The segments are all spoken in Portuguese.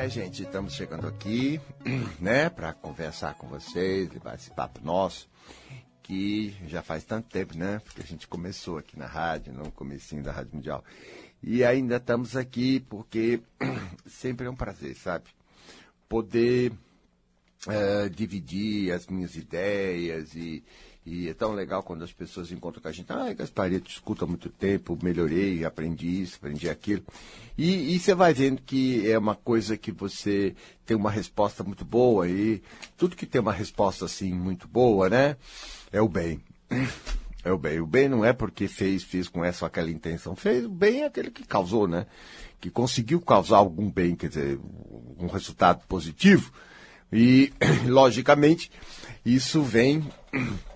é, gente, estamos chegando aqui, né, para conversar com vocês, levar esse papo nosso, que já faz tanto tempo, né, porque a gente começou aqui na rádio, no comecinho da Rádio Mundial. E ainda estamos aqui porque sempre é um prazer, sabe? Poder é, dividir as minhas ideias e, e é tão legal quando as pessoas encontram com a gente. Ah, Gaspar, eu te escuto há muito tempo, melhorei, aprendi isso, aprendi aquilo. E, e você vai vendo que é uma coisa que você tem uma resposta muito boa e tudo que tem uma resposta assim muito boa, né? É o bem. É o bem. O bem não é porque fez, fez com essa ou aquela intenção. Fez o bem é aquele que causou, né? Que conseguiu causar algum bem, quer dizer, um resultado positivo. E, logicamente, isso vem,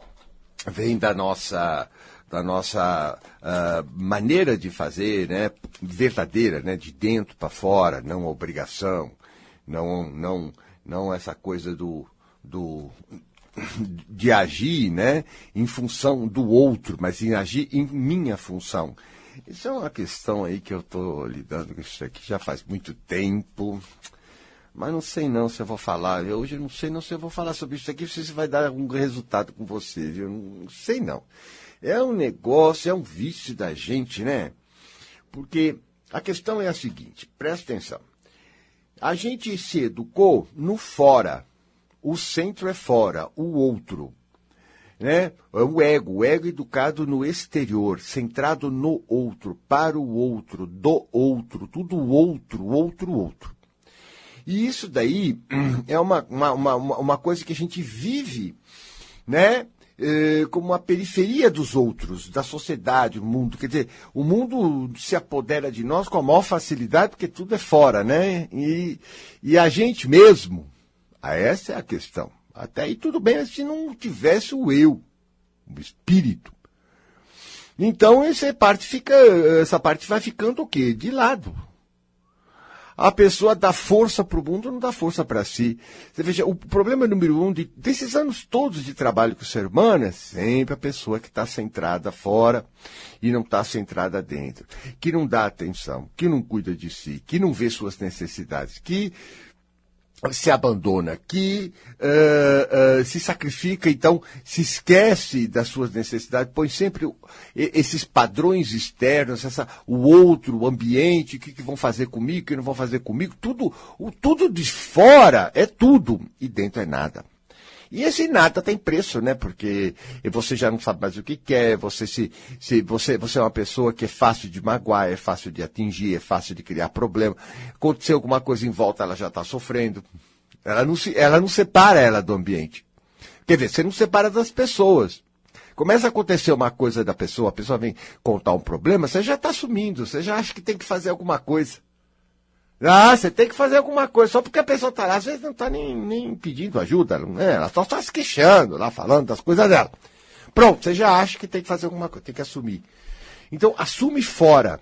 vem da nossa, da nossa uh, maneira de fazer, né? Verdadeira, né? De dentro para fora, não obrigação, não, não, não essa coisa do, do de agir né, em função do outro, mas em agir em minha função. Isso é uma questão aí que eu estou lidando com isso aqui já faz muito tempo. Mas não sei não se eu vou falar. Eu hoje não sei não se eu vou falar sobre isso aqui, se vai dar algum resultado com você. Eu não sei não. É um negócio, é um vício da gente, né? Porque a questão é a seguinte, presta atenção. A gente se educou no fora. O centro é fora, o outro. Né? É o ego, o ego educado no exterior, centrado no outro, para o outro, do outro, tudo outro, outro, outro. E isso daí é uma, uma, uma, uma coisa que a gente vive, né? Eh, como uma periferia dos outros, da sociedade, do mundo. Quer dizer, o mundo se apodera de nós com a maior facilidade, porque tudo é fora, né? E, e a gente mesmo, ah, essa é a questão. Até aí tudo bem se não tivesse o eu, o espírito. Então essa parte fica, essa parte vai ficando o quê? De lado. A pessoa dá força para o mundo, não dá força para si. Você veja, o problema número um de, desses anos todos de trabalho com o ser humano é sempre a pessoa que está centrada fora e não está centrada dentro, que não dá atenção, que não cuida de si, que não vê suas necessidades, que se abandona, que uh, uh, se sacrifica, então se esquece das suas necessidades, põe sempre esses padrões externos, essa, o outro, o ambiente, o que, que vão fazer comigo, o que não vão fazer comigo, tudo, o, tudo de fora é tudo e dentro é nada. E esse nada tem preço, né? Porque você já não sabe mais o que quer, você se, se você, você é uma pessoa que é fácil de magoar, é fácil de atingir, é fácil de criar problema. Aconteceu alguma coisa em volta, ela já está sofrendo. Ela não, se, ela não separa ela do ambiente. Quer dizer, você não separa das pessoas. Começa a acontecer uma coisa da pessoa, a pessoa vem contar um problema, você já está sumindo, você já acha que tem que fazer alguma coisa. Ah, você tem que fazer alguma coisa, só porque a pessoa está lá, às vezes não está nem, nem pedindo ajuda, né? ela só está se queixando lá, falando das coisas dela. Pronto, você já acha que tem que fazer alguma coisa, tem que assumir. Então, assume fora.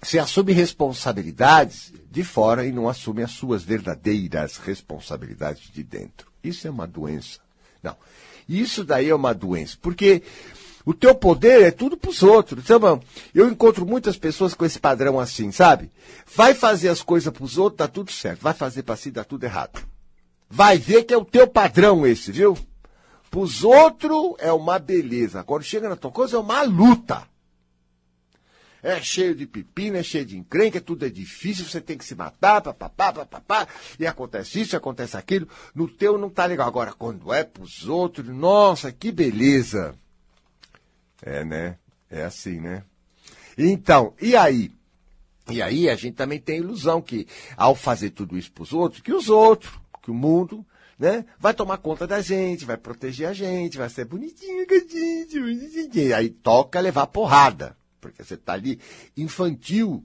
Você assume responsabilidades de fora e não assume as suas verdadeiras responsabilidades de dentro. Isso é uma doença. Não. Isso daí é uma doença. Porque o teu poder é tudo para os outros. Sabe? Eu encontro muitas pessoas com esse padrão assim, sabe? Vai fazer as coisas para os outros, tá tudo certo. Vai fazer para si, dá tudo errado. Vai ver que é o teu padrão esse, viu? Para os outros é uma beleza. Quando chega na tua coisa é uma luta. É cheio de pepino, é cheio de encrenca, tudo é difícil, você tem que se matar, papapá, papapá, e acontece isso, acontece aquilo. No teu não tá legal. Agora, quando é pros outros, nossa, que beleza. É, né? É assim, né? Então, e aí? E aí a gente também tem a ilusão que, ao fazer tudo isso para os outros, que os outros, que o mundo, né, vai tomar conta da gente, vai proteger a gente, vai ser bonitinho, gatinho, bonitinho. Aí toca levar porrada, porque você está ali infantil,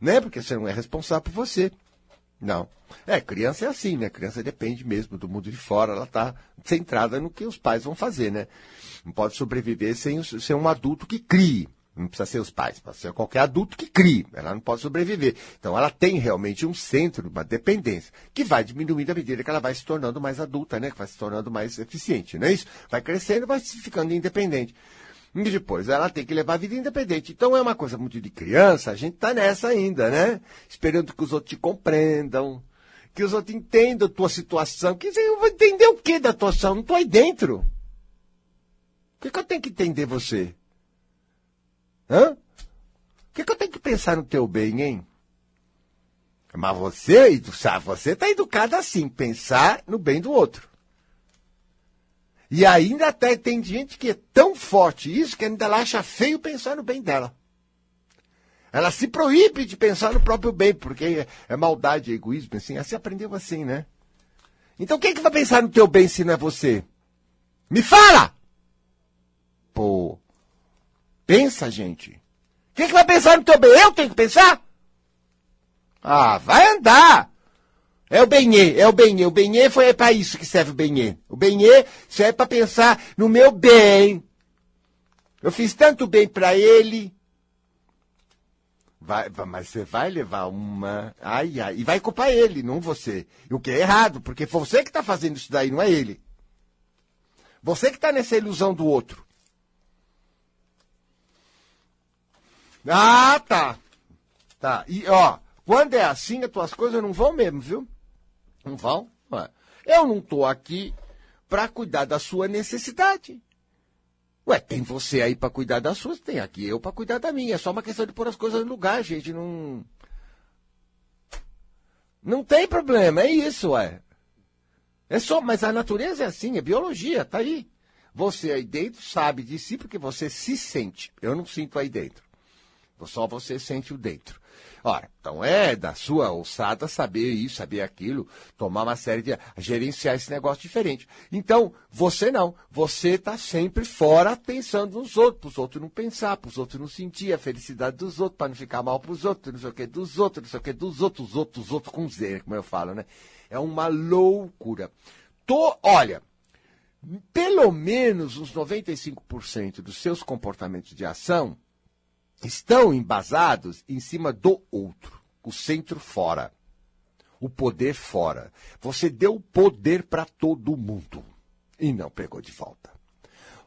né? Porque você não é responsável por você. Não. É, criança é assim, né? Criança depende mesmo do mundo de fora, ela está centrada no que os pais vão fazer, né? Não pode sobreviver sem ser um adulto que crie. Não precisa ser os pais, pode ser qualquer adulto que crie. Ela não pode sobreviver. Então ela tem realmente um centro, uma dependência, que vai diminuindo à medida que ela vai se tornando mais adulta, né? Que vai se tornando mais eficiente, não é isso? Vai crescendo, vai ficando independente. E depois ela tem que levar a vida independente. Então é uma coisa muito de criança, a gente está nessa ainda, né? Esperando que os outros te compreendam, que os outros entendam a tua situação. Que eu vou entender o que da tua situação? Não tô aí dentro. Por que, que eu tenho que entender você? Hã? Por que, que eu tenho que pensar no teu bem, hein? Mas você, sabe, você tá educado assim, pensar no bem do outro. E ainda até tem gente que é tão forte isso que ainda ela acha feio pensar no bem dela. Ela se proíbe de pensar no próprio bem, porque é maldade, é egoísmo, assim. Ela se aprendeu assim, né? Então quem é que vai pensar no teu bem se não é você? Me fala! Pô, pensa, gente. Quem é que vai pensar no teu bem? Eu tenho que pensar? Ah, vai andar! É o Benê, é o Benê. O Benê foi para isso que serve o Benê. O Benê serve para pensar no meu bem. Eu fiz tanto bem para ele. Vai, mas você vai levar uma. Ai, ai. E vai culpar ele, não você. O que é errado, porque foi você que está fazendo isso daí, não é ele. Você que está nessa ilusão do outro. Ah, tá. Tá. E, ó, quando é assim, as tuas coisas não vão mesmo, viu? Não vão? Eu não estou aqui para cuidar da sua necessidade. Ué, tem você aí para cuidar das suas, tem aqui eu para cuidar da minha. É só uma questão de pôr as coisas no lugar, gente. Não. Não tem problema, é isso, ué. É só, mas a natureza é assim, é biologia, tá aí. Você aí dentro sabe de si porque você se sente. Eu não sinto aí dentro. Só você sente o dentro. Ora, então é da sua alçada saber isso, saber aquilo, tomar uma série de. gerenciar esse negócio diferente. Então, você não. Você está sempre fora pensando nos outros, para os outros não pensar, para os outros não sentir a felicidade dos outros, para não ficar mal para os outros, não sei o que dos outros, não sei o que dos outros, os outros, os outros com Z, como eu falo, né? É uma loucura. Tô, olha, pelo menos uns 95% dos seus comportamentos de ação estão embasados em cima do outro, o centro fora, o poder fora. Você deu poder para todo mundo e não pegou de volta.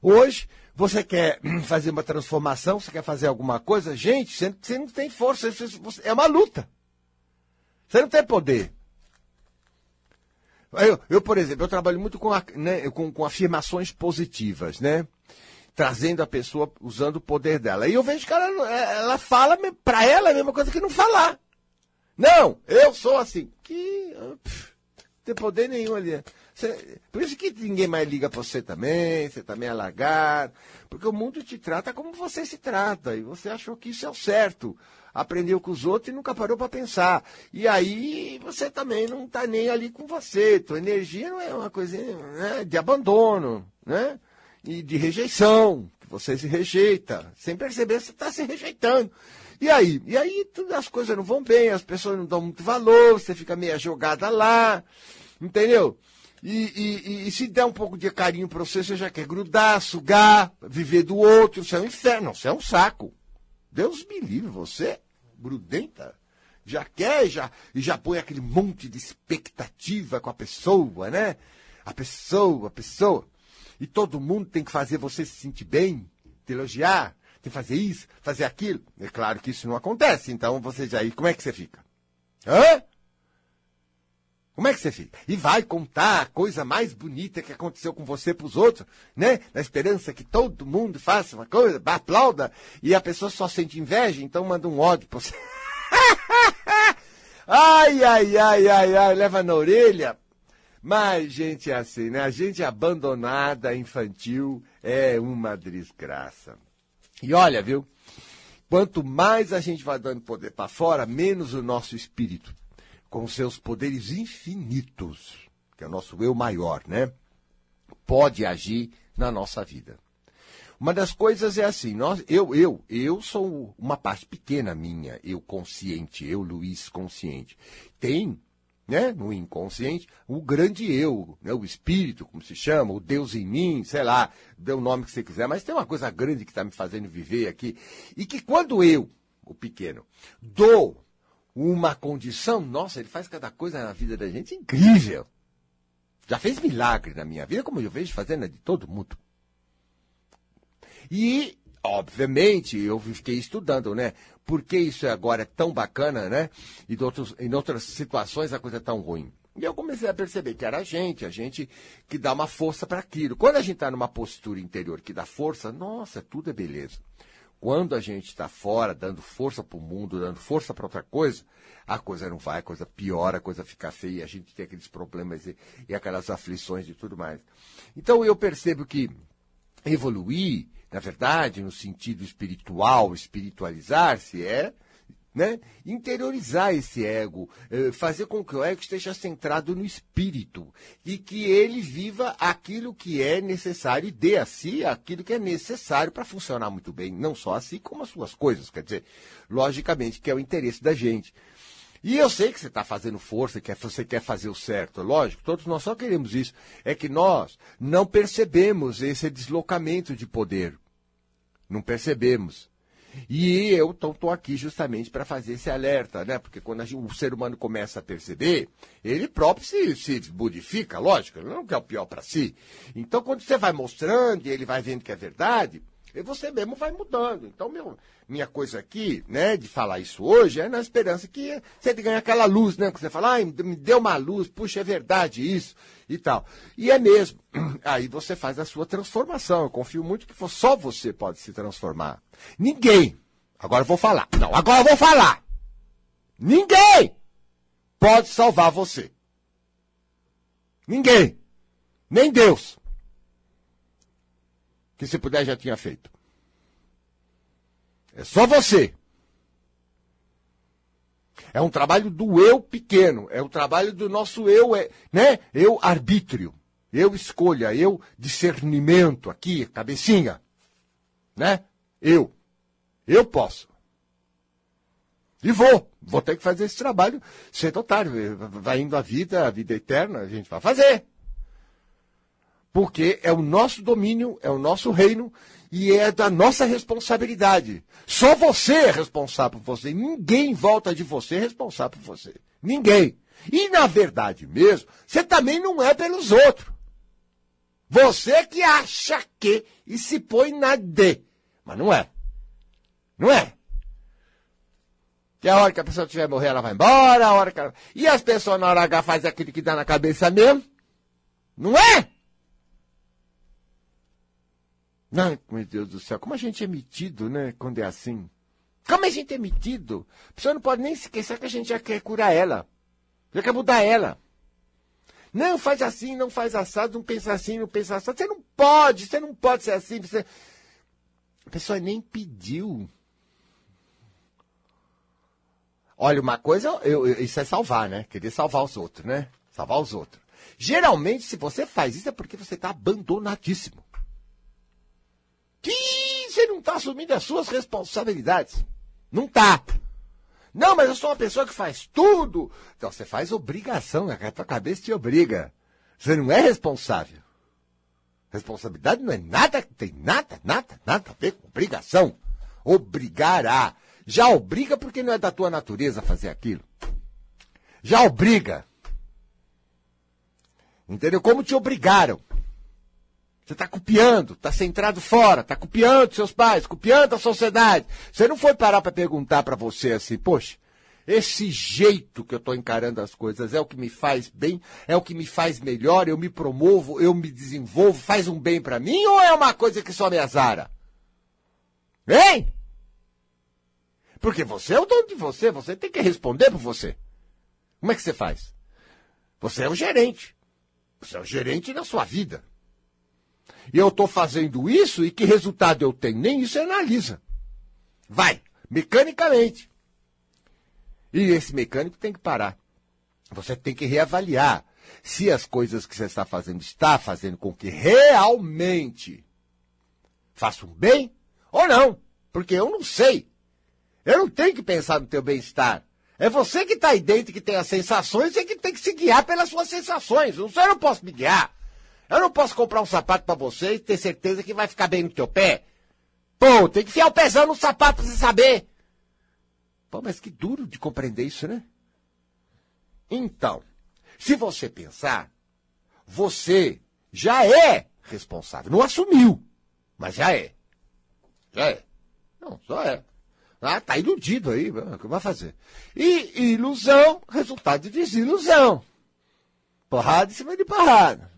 Hoje, você quer fazer uma transformação, você quer fazer alguma coisa, gente, você, não tem força, é uma luta. Você não tem poder. Eu, eu, por exemplo, eu trabalho muito com, né, com, com afirmações positivas, né? Trazendo a pessoa usando o poder dela. E eu vejo que ela, ela fala, para ela é a mesma coisa que não falar. Não, eu sou assim. Que. Pff, não tem poder nenhum ali. Você, por isso que ninguém mais liga para você também, você também é largado. Porque o mundo te trata como você se trata. E você achou que isso é o certo. Aprendeu com os outros e nunca parou para pensar. E aí você também não está nem ali com você. Tua energia não é uma coisinha né, de abandono, né? E de rejeição, que você se rejeita. Sem perceber, você está se rejeitando. E aí? E aí as coisas não vão bem, as pessoas não dão muito valor, você fica meio jogada lá, entendeu? E, e, e, se der um pouco de carinho para você, você já quer grudar, sugar, viver do outro, isso é um inferno, isso é um saco. Deus me livre, você, grudenta, já quer, já, e já põe aquele monte de expectativa com a pessoa, né? A pessoa, a pessoa. E todo mundo tem que fazer você se sentir bem, te elogiar, que fazer isso, fazer aquilo. É claro que isso não acontece, então você já. E como é que você fica? Hã? Como é que você fica? E vai contar a coisa mais bonita que aconteceu com você para os outros, né? Na esperança que todo mundo faça uma coisa, aplauda, e a pessoa só sente inveja, então manda um ódio para você. ai, ai, ai, ai, ai, leva na orelha. Mas gente é assim, né? A gente abandonada, infantil, é uma desgraça. E olha, viu? Quanto mais a gente vai dando poder para fora, menos o nosso espírito, com seus poderes infinitos, que é o nosso eu maior, né? Pode agir na nossa vida. Uma das coisas é assim, nós, eu, eu, eu sou uma parte pequena minha, eu consciente, eu, Luiz, consciente. Tem né, no inconsciente, o grande eu, né, o espírito, como se chama, o Deus em mim, sei lá, dê o nome que você quiser, mas tem uma coisa grande que está me fazendo viver aqui, e que quando eu, o pequeno, dou uma condição, nossa, ele faz cada coisa na vida da gente incrível. Já fez milagre na minha vida, como eu vejo fazendo de todo mundo. E obviamente, eu fiquei estudando, né? Por que isso agora é tão bacana, né? E outros, em outras situações a coisa é tão ruim. E eu comecei a perceber que era a gente, a gente que dá uma força para aquilo. Quando a gente está numa postura interior que dá força, nossa, tudo é beleza. Quando a gente está fora, dando força para o mundo, dando força para outra coisa, a coisa não vai, a coisa piora, a coisa fica feia, a gente tem aqueles problemas e, e aquelas aflições e tudo mais. Então eu percebo que evoluir, na verdade, no sentido espiritual, espiritualizar-se, é né? interiorizar esse ego, eh, fazer com que o ego esteja centrado no espírito e que ele viva aquilo que é necessário e dê a si aquilo que é necessário para funcionar muito bem, não só a si, como as suas coisas, quer dizer, logicamente, que é o interesse da gente. E eu sei que você está fazendo força, que você quer fazer o certo, lógico, todos nós só queremos isso. É que nós não percebemos esse deslocamento de poder. Não percebemos. E eu estou aqui justamente para fazer esse alerta, né? Porque quando gente, o ser humano começa a perceber, ele próprio se, se modifica, lógico, ele não quer o pior para si. Então, quando você vai mostrando e ele vai vendo que é verdade, você mesmo vai mudando. Então, meu, minha coisa aqui, né, de falar isso hoje, é na esperança que você ganhe aquela luz, né? Que você fala, ah, me deu uma luz, puxa, é verdade isso e tal. E é mesmo. Aí você faz a sua transformação. Eu confio muito que só você pode se transformar. Ninguém. Agora eu vou falar. Não, agora eu vou falar. Ninguém pode salvar você. Ninguém. Nem Deus. Que se puder já tinha feito. É só você. É um trabalho do eu pequeno, é o um trabalho do nosso eu, é, né? Eu arbítrio, eu escolha, eu discernimento aqui, cabecinha, né? Eu, eu posso. E vou, vou ter que fazer esse trabalho sem otário. Vai indo a vida, a vida eterna, a gente vai fazer. Porque é o nosso domínio, é o nosso reino, e é da nossa responsabilidade. Só você é responsável por você. Ninguém volta de você responsável por você. Ninguém. E na verdade mesmo, você também não é pelos outros. Você que acha que e se põe na D. Mas não é. Não é. Que a hora que a pessoa tiver morrer, ela vai embora, a hora que ela... E as pessoas na hora H fazem aquilo que dá na cabeça mesmo? Não é? Ai, meu Deus do céu, como a gente é metido, né, quando é assim. Como a gente é metido. A pessoa não pode nem esquecer que a gente já quer curar ela. Já quer mudar ela. Não, faz assim, não faz assado, não pensa assim, não pensa assado. Você não pode, você não pode ser assim. Você... A pessoa nem pediu. Olha, uma coisa, eu, eu, isso é salvar, né? Querer salvar os outros, né? Salvar os outros. Geralmente, se você faz isso, é porque você está abandonadíssimo. Que você não está assumindo as suas responsabilidades. Não está. Não, mas eu sou uma pessoa que faz tudo. Então você faz obrigação, a tua cabeça te obriga. Você não é responsável. Responsabilidade não é nada, tem nada, nada, nada a ver com obrigação. Obrigará. Já obriga porque não é da tua natureza fazer aquilo. Já obriga. Entendeu? Como te obrigaram. Você está copiando, está centrado fora, está copiando seus pais, copiando a sociedade. Você não foi parar para perguntar para você assim, poxa, esse jeito que eu estou encarando as coisas é o que me faz bem, é o que me faz melhor, eu me promovo, eu me desenvolvo, faz um bem para mim ou é uma coisa que só me azara? Hein? Porque você é o dono de você, você tem que responder por você. Como é que você faz? Você é o gerente. Você é o gerente da sua vida. E eu estou fazendo isso e que resultado eu tenho? Nem isso analisa. Vai, mecanicamente. E esse mecânico tem que parar. Você tem que reavaliar se as coisas que você está fazendo está fazendo com que realmente façam bem ou não. Porque eu não sei. Eu não tenho que pensar no teu bem-estar. É você que está aí dentro, que tem as sensações e que tem que se guiar pelas suas sensações. Eu não posso me guiar. Eu não posso comprar um sapato para você e ter certeza que vai ficar bem no teu pé. Pô, tem que enfiar o pezão no sapato pra você saber. Pô, mas que duro de compreender isso, né? Então, se você pensar, você já é responsável. Não assumiu, mas já é. Já é. Não, só é. Ah, tá iludido aí, o que vai fazer? E ilusão, resultado de desilusão. Porrada em cima de porrada.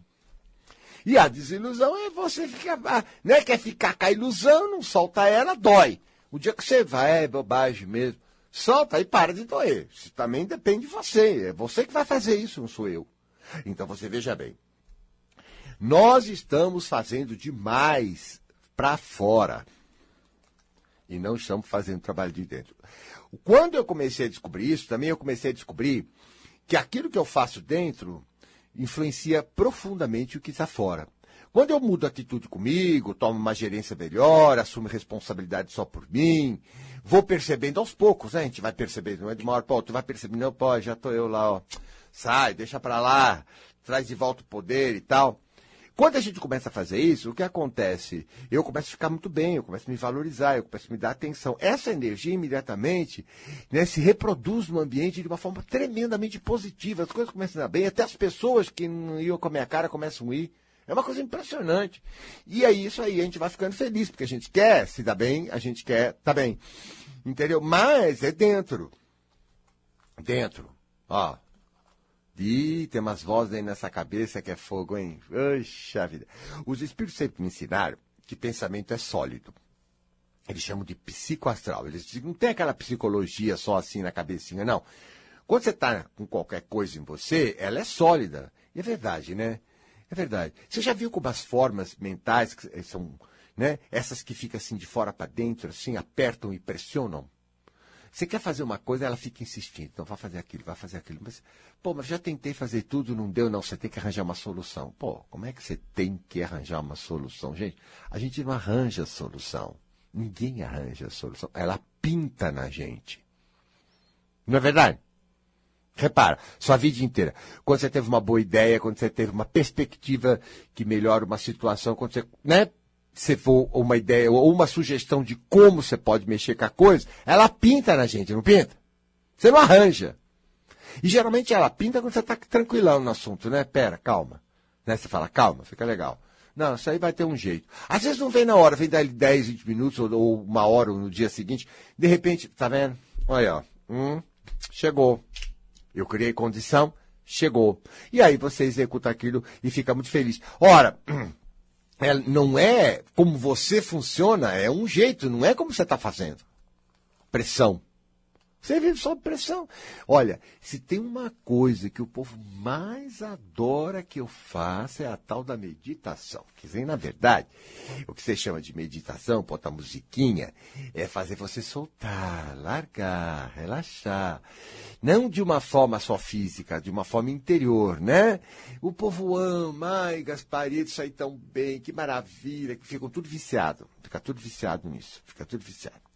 E a desilusão é você ficar, né? Quer ficar com a ilusão, não solta ela, dói. O dia que você vai, é bobagem mesmo. Solta e para de doer. Isso também depende de você. É você que vai fazer isso, não sou eu. Então você veja bem. Nós estamos fazendo demais para fora. E não estamos fazendo trabalho de dentro. Quando eu comecei a descobrir isso, também eu comecei a descobrir que aquilo que eu faço dentro influencia profundamente o que está fora. Quando eu mudo a atitude comigo, tomo uma gerência melhor, assumo responsabilidade só por mim, vou percebendo aos poucos, né? A gente vai percebendo, não é de uma hora para outra, vai percebendo, não, pô, já tô eu lá, ó. Sai, deixa para lá, traz de volta o poder e tal. Quando a gente começa a fazer isso, o que acontece? Eu começo a ficar muito bem, eu começo a me valorizar, eu começo a me dar atenção. Essa energia imediatamente né, se reproduz no ambiente de uma forma tremendamente positiva. As coisas começam a dar bem, até as pessoas que não iam com a minha cara começam a ir. É uma coisa impressionante. E é isso aí, a gente vai ficando feliz, porque a gente quer se dar bem, a gente quer tá bem. Entendeu? Mas é dentro. Dentro. Ó, Ih, tem umas vozes aí nessa cabeça que é fogo, hein? Oxa vida. Os espíritos sempre me ensinaram que pensamento é sólido. Eles chamam de psicoastral. Eles dizem, não tem aquela psicologia só assim na cabecinha, não. Quando você está com qualquer coisa em você, ela é sólida. E é verdade, né? É verdade. Você já viu como as formas mentais que são, né? Essas que ficam assim de fora para dentro, assim, apertam e pressionam? Você quer fazer uma coisa, ela fica insistindo. Então, vai fazer aquilo, vai fazer aquilo. Mas, pô, mas já tentei fazer tudo, não deu, não. Você tem que arranjar uma solução. Pô, como é que você tem que arranjar uma solução? Gente, a gente não arranja solução. Ninguém arranja solução. Ela pinta na gente. Não é verdade? Repara, sua vida inteira. Quando você teve uma boa ideia, quando você teve uma perspectiva que melhora uma situação, quando você, né, você for uma ideia ou uma sugestão de como você pode mexer com a coisa, ela pinta na gente, não pinta? Você não arranja. E geralmente ela pinta quando você está tranquilão no assunto, né? Pera, calma. Né? Você fala, calma, fica legal. Não, isso aí vai ter um jeito. Às vezes não vem na hora, vem dali 10, 20 minutos ou, ou uma hora ou no dia seguinte. De repente, tá vendo? Olha, ó. Hum, chegou. Eu criei condição, chegou. E aí você executa aquilo e fica muito feliz. Ora, é, não é como você funciona, é um jeito, não é como você está fazendo. Pressão. Você vive sob pressão. Olha, se tem uma coisa que o povo mais adora que eu faça é a tal da meditação. Quer dizer, na verdade, o que você chama de meditação, botar musiquinha, é fazer você soltar, largar, relaxar. Não de uma forma só física, de uma forma interior, né? O povo ama, ai, Gasparito, isso aí tão bem, que maravilha, que ficam tudo viciado. Fica tudo viciado nisso, fica tudo viciado.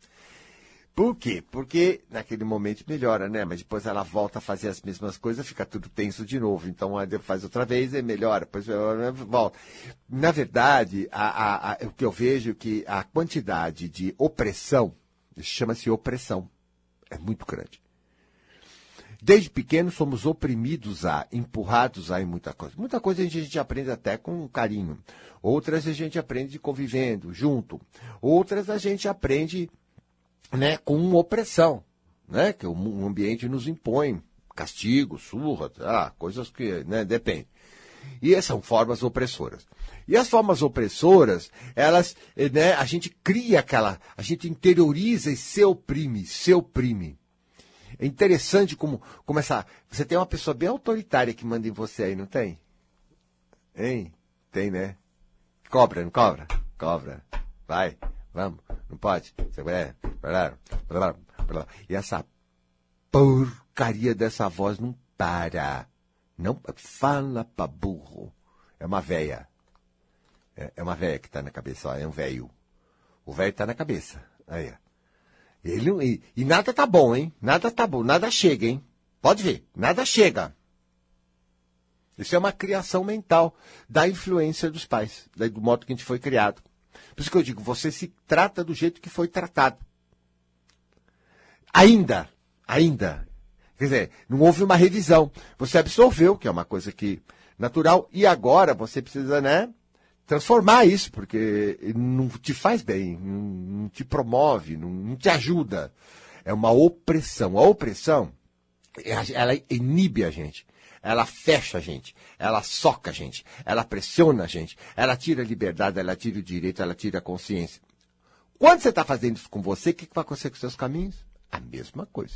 Por quê? Porque naquele momento melhora, né? Mas depois ela volta a fazer as mesmas coisas, fica tudo tenso de novo. Então faz outra vez e melhora, depois volta. Na verdade, a, a, a, o que eu vejo é que a quantidade de opressão, chama-se opressão, é muito grande. Desde pequeno somos oprimidos a, empurrados a em muita coisa. Muita coisa a gente, a gente aprende até com carinho. Outras a gente aprende convivendo, junto. Outras a gente aprende né, com opressão, né, que o ambiente nos impõe, castigo, surra, ah, coisas que, né, depende. E essas são formas opressoras. E as formas opressoras, elas, né, a gente cria aquela, a gente interioriza e se oprime, se oprime. É interessante como, como essa, você tem uma pessoa bem autoritária que manda em você aí, não tem? Hein? Tem, né? Cobra, não cobra? Cobra. Vai. Vamos, não pode. E essa porcaria dessa voz não para. Não fala pra burro. É uma véia. É, é uma véia que tá na cabeça, ó, é um velho. O velho tá na cabeça. Aí, Ele, e, e nada tá bom, hein? Nada tá bom, nada chega, hein? Pode ver, nada chega. Isso é uma criação mental da influência dos pais, do modo que a gente foi criado. Por isso que eu digo, você se trata do jeito que foi tratado. Ainda, ainda. Quer dizer, não houve uma revisão. Você absorveu, que é uma coisa que natural, e agora você precisa, né, transformar isso, porque não te faz bem, não, te promove, não, te ajuda. É uma opressão. A opressão, ela inibe a gente. Ela fecha a gente, ela soca a gente, ela pressiona a gente, ela tira a liberdade, ela tira o direito, ela tira a consciência. Quando você está fazendo isso com você, o que, que vai acontecer com os seus caminhos? A mesma coisa.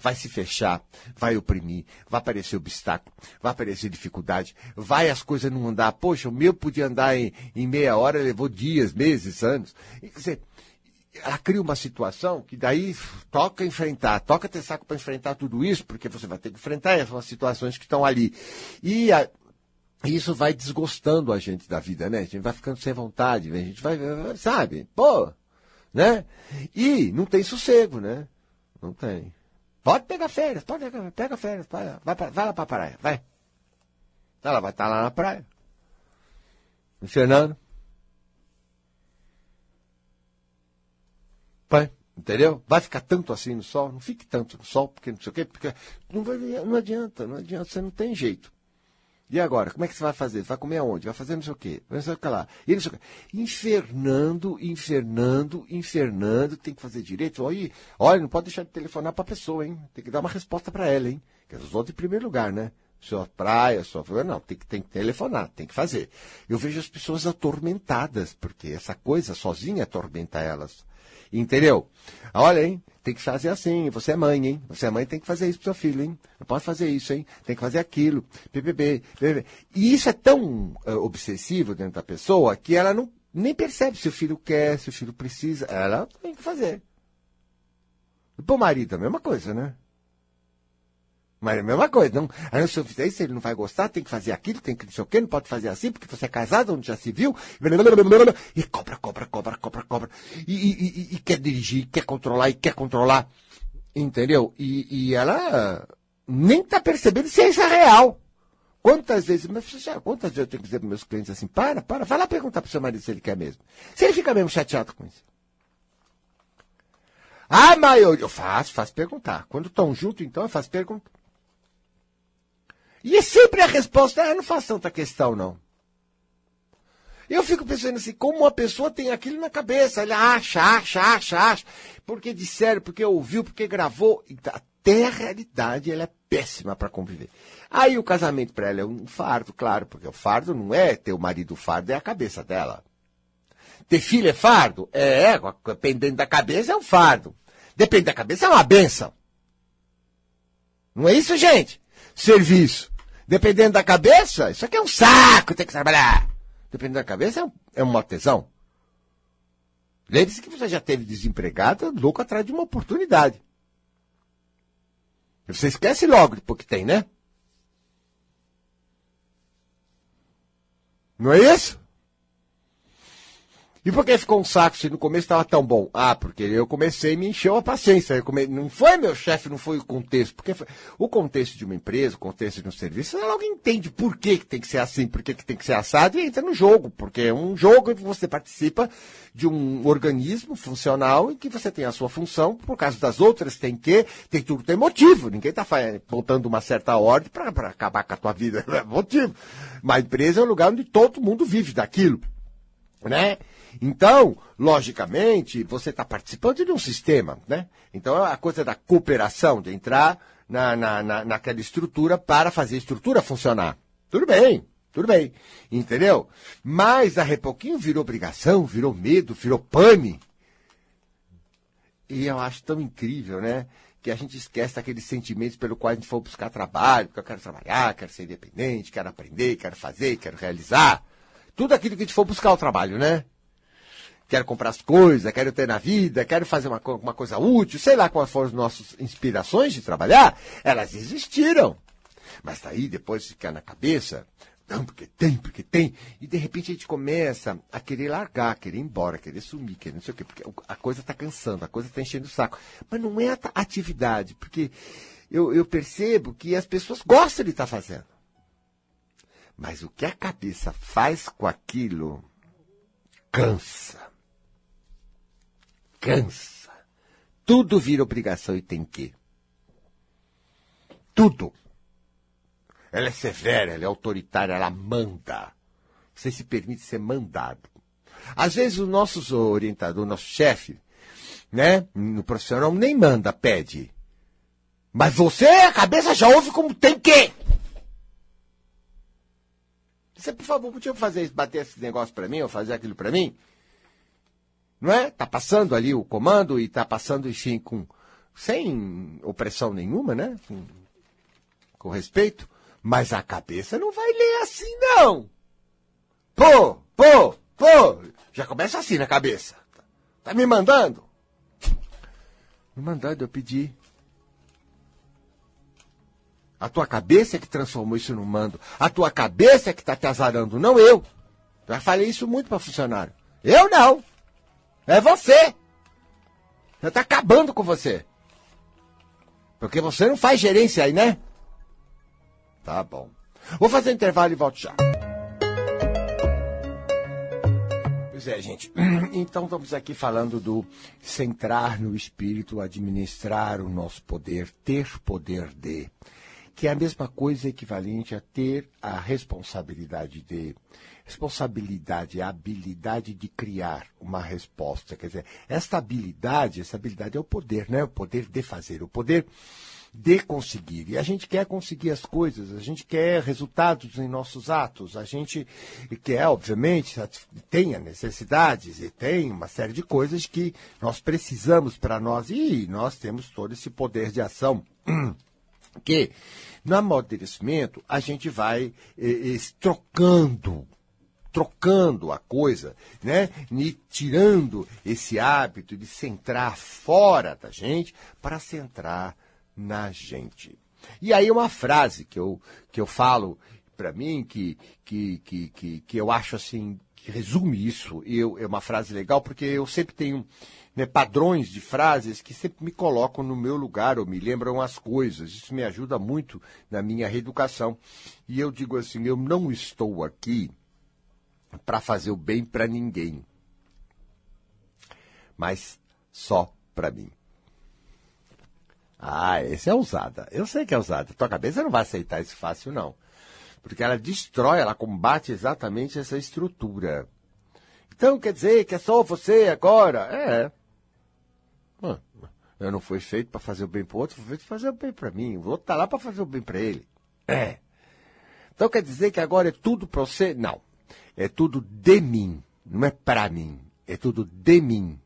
Vai se fechar, vai oprimir, vai aparecer obstáculo, vai aparecer dificuldade, vai as coisas não andar. Poxa, o meu podia andar em, em meia hora, levou dias, meses, anos. E, quer dizer, ela cria uma situação que daí toca enfrentar, toca ter saco para enfrentar tudo isso, porque você vai ter que enfrentar essas situações que estão ali. E a, isso vai desgostando a gente da vida, né? A gente vai ficando sem vontade, a gente vai, sabe? Pô, né? E não tem sossego, né? Não tem. Pode pegar férias, pode pegar, pega férias, vai, vai, vai lá pra praia, vai. Ela vai estar tá lá na praia. Fernando. Vai, entendeu? Vai ficar tanto assim no sol? Não fique tanto no sol, porque não sei o quê, porque não, vai, não adianta, não adianta, você não tem jeito. E agora, como é que você vai fazer? Vai comer aonde? Vai fazer não sei o quê? Vai que lá. E não sei o quê. Infernando, infernando, infernando, tem que fazer direito. Olha, olha, não pode deixar de telefonar para a pessoa, hein? Tem que dar uma resposta para ela, hein? Que os outros em primeiro lugar, né? Sua praia, sua. Não, tem que, tem que telefonar, tem que fazer. Eu vejo as pessoas atormentadas, porque essa coisa sozinha atormenta elas. Entendeu? Olha, hein? Tem que fazer assim. Você é mãe, hein? Você é mãe, tem que fazer isso pro seu filho, hein? Não pode fazer isso, hein? Tem que fazer aquilo. PPB. E isso é tão uh, obsessivo dentro da pessoa que ela não nem percebe se o filho quer, se o filho precisa. Ela tem que fazer. E pro marido, a mesma coisa, né? Mas é a mesma coisa. Não, aí se eu fizer isso, ele não vai gostar, tem que fazer aquilo, tem que não sei o quê, não pode fazer assim, porque você é casado, onde já se viu. E cobra, cobra, cobra, cobra, cobra. E, e, e, e quer dirigir, quer controlar, e quer controlar. Entendeu? E, e ela nem está percebendo se isso é real. Quantas vezes, mas já, quantas vezes eu tenho que dizer para meus clientes assim, para, para, vai lá perguntar para o seu marido se ele quer mesmo. Se ele fica mesmo chateado com isso. Mas eu, eu faço, faço perguntar. Quando estão juntos, então, eu faço perguntar. E é sempre a resposta, ah, não faço tanta questão, não. Eu fico pensando assim, como uma pessoa tem aquilo na cabeça, ele acha, acha, acha, acha, porque disseram, porque ouviu, porque gravou. Até a realidade ela é péssima para conviver. Aí o casamento para ela é um fardo, claro, porque o fardo não é ter o marido, fardo é a cabeça dela. Ter filho é fardo? É, é dependendo da cabeça é um fardo. Depende da cabeça é uma benção. Não é isso, gente? Serviço. Dependendo da cabeça, isso aqui é um saco, tem que trabalhar. Dependendo da cabeça, é um, é artesão. Lembre-se que você já teve desempregado, louco atrás de uma oportunidade. Você esquece logo depois que tem, né? Não é isso? E por que ficou um saco se no começo estava tão bom? Ah, porque eu comecei e me encheu a paciência. Come... Não foi meu chefe, não foi o contexto. Porque foi... o contexto de uma empresa, o contexto de um serviço, logo entende por que, que tem que ser assim, por que, que tem que ser assado e entra no jogo. Porque é um jogo e você participa de um organismo funcional em que você tem a sua função, por causa das outras tem que, tem tudo tem motivo. Ninguém está botando uma certa ordem para acabar com a tua vida. É motivo. Mas a empresa é um lugar onde todo mundo vive daquilo. Né? Então, logicamente, você está participando de um sistema, né? Então, a coisa da cooperação, de entrar na, na, na, naquela estrutura para fazer a estrutura funcionar. Tudo bem, tudo bem, entendeu? Mas, a pouquinho virou obrigação, virou medo, virou pane. E eu acho tão incrível, né? Que a gente esquece daqueles sentimentos pelo qual a gente foi buscar trabalho, porque eu quero trabalhar, quero ser independente, quero aprender, quero fazer, quero realizar. Tudo aquilo que a gente for buscar o trabalho, né? Quero comprar as coisas, quero ter na vida, quero fazer uma, uma coisa útil, sei lá quais foram as nossas inspirações de trabalhar, elas existiram. Mas daí depois ficar na cabeça, não, porque tem, porque tem. E de repente a gente começa a querer largar, querer ir embora, querer sumir, querer não sei o quê, porque a coisa está cansando, a coisa está enchendo o saco. Mas não é a atividade, porque eu, eu percebo que as pessoas gostam de estar tá fazendo. Mas o que a cabeça faz com aquilo cansa cansa. Tudo vira obrigação e tem que. Tudo. Ela é severa, ela é autoritária, ela manda. Você se permite ser mandado. Às vezes o nosso orientador, nosso chefe, né, no profissional, nem manda, pede. Mas você, a cabeça já ouve como tem que. Você, por favor, podia fazer bater esse negócio para mim, ou fazer aquilo para mim? Não é? Tá passando ali o comando e tá passando, enfim, com, sem opressão nenhuma, né? Com, com respeito. Mas a cabeça não vai ler assim, não. Pô, pô, pô. Já começa assim na cabeça. Tá me mandando? Me mandando, eu pedi. A tua cabeça é que transformou isso no mando. A tua cabeça é que está te azarando, não eu. Já falei isso muito para funcionário. Eu não. É você. Já está acabando com você. Porque você não faz gerência aí, né? Tá bom. Vou fazer um intervalo e volto já. Pois é, gente. Então estamos aqui falando do centrar no espírito, administrar o nosso poder, ter poder de que é a mesma coisa equivalente a ter a responsabilidade de. Responsabilidade a habilidade de criar uma resposta. Quer dizer, esta habilidade, essa habilidade é o poder, né? O poder de fazer, o poder de conseguir. E a gente quer conseguir as coisas, a gente quer resultados em nossos atos, a gente quer, obviamente, tem necessidades e tem uma série de coisas que nós precisamos para nós e nós temos todo esse poder de ação. que no amadurecimento a gente vai eh, eh, trocando trocando a coisa, né? E tirando esse hábito de centrar fora da gente para centrar na gente. E aí uma frase que eu, que eu falo para mim que, que, que, que, que eu acho assim que resume isso. Eu, é uma frase legal porque eu sempre tenho né, padrões de frases que sempre me colocam no meu lugar ou me lembram as coisas. Isso me ajuda muito na minha reeducação. E eu digo assim: eu não estou aqui para fazer o bem para ninguém, mas só para mim. Ah, esse é ousada. Eu sei que é ousada. Tua cabeça não vai aceitar isso fácil, não. Porque ela destrói, ela combate exatamente essa estrutura. Então quer dizer que é só você agora? É. Eu não fui feito para fazer o bem para o outro, fui feito para fazer o bem para mim. O outro está lá para fazer o bem para ele. É. Então quer dizer que agora é tudo para você? Não. É tudo de mim. Não é para mim. É tudo de mim.